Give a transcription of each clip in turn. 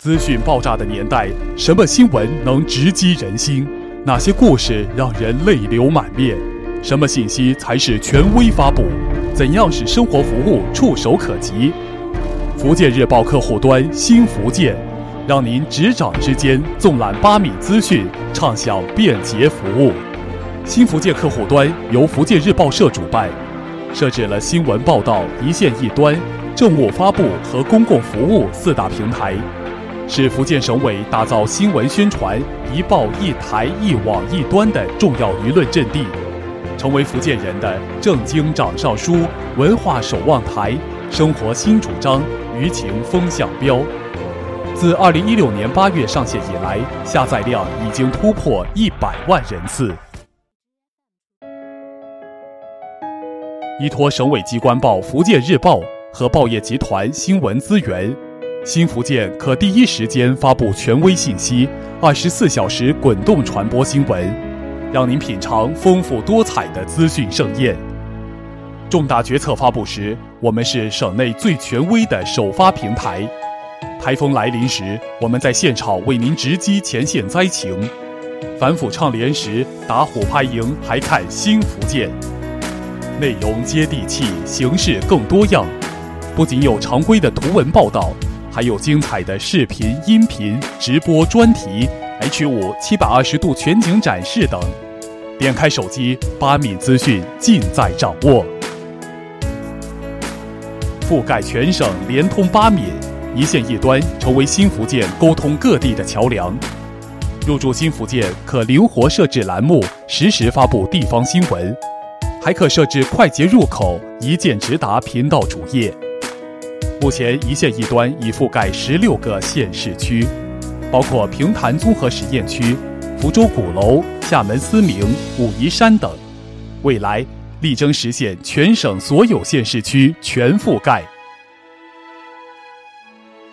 资讯爆炸的年代，什么新闻能直击人心？哪些故事让人泪流满面？什么信息才是权威发布？怎样使生活服务触手可及？福建日报客户端新福建，让您执掌之间纵览八米资讯，畅享便捷服务。新福建客户端由福建日报社主办，设置了新闻报道一线一端、政务发布和公共服务四大平台。是福建省委打造新闻宣传一报一台一网一端的重要舆论阵地，成为福建人的正经掌上书、文化守望台、生活新主张、舆情风向标。自二零一六年八月上线以来，下载量已经突破一百万人次。依托省委机关报《福建日报》和报业集团新闻资源。新福建可第一时间发布权威信息，二十四小时滚动传播新闻，让您品尝丰富多彩的资讯盛宴。重大决策发布时，我们是省内最权威的首发平台。台风来临时，我们在现场为您直击前线灾情。反腐倡廉时，打虎拍蝇还看新福建。内容接地气，形式更多样，不仅有常规的图文报道。还有精彩的视频、音频、直播、专题、H 五七百二十度全景展示等。点开手机，八米资讯尽在掌握，覆盖全省，连通八米，一线一端，成为新福建沟通各地的桥梁。入驻新福建，可灵活设置栏目，实时发布地方新闻，还可设置快捷入口，一键直达频道主页。目前一线一端已覆盖十六个县市区，包括平潭综合实验区、福州鼓楼、厦门思明、武夷山等。未来力争实现全省所有县市区全覆盖。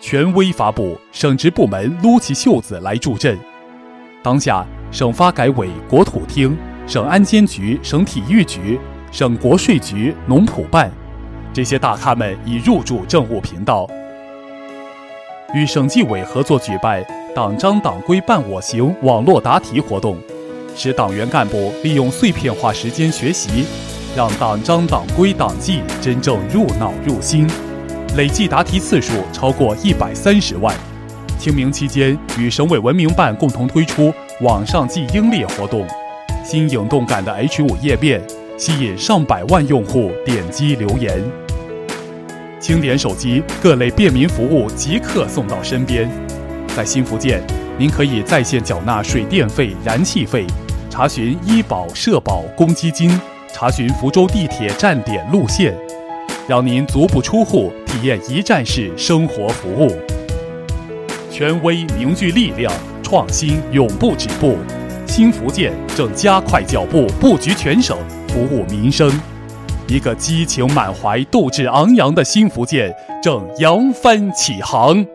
权威发布，省直部门撸起袖子来助阵。当下，省发改委、国土厅、省安监局、省体育局、省国税局、农普办。这些大咖们已入驻政务频道，与省纪委合作举办“党章党规伴我行”网络答题活动，使党员干部利用碎片化时间学习，让党章党规党纪真正入脑入心。累计答题次数超过一百三十万。清明期间，与省委文明办共同推出网上记英烈活动，新颖动感的 H 五页面吸引上百万用户点击留言。轻点手机，各类便民服务即刻送到身边。在新福建，您可以在线缴纳水电费、燃气费，查询医保、社保、公积金，查询福州地铁站点路线，让您足不出户体验一站式生活服务。权威凝聚力量，创新永不止步。新福建正加快脚步布局全省，服务民生。一个激情满怀、斗志昂扬的新福建正扬帆起航。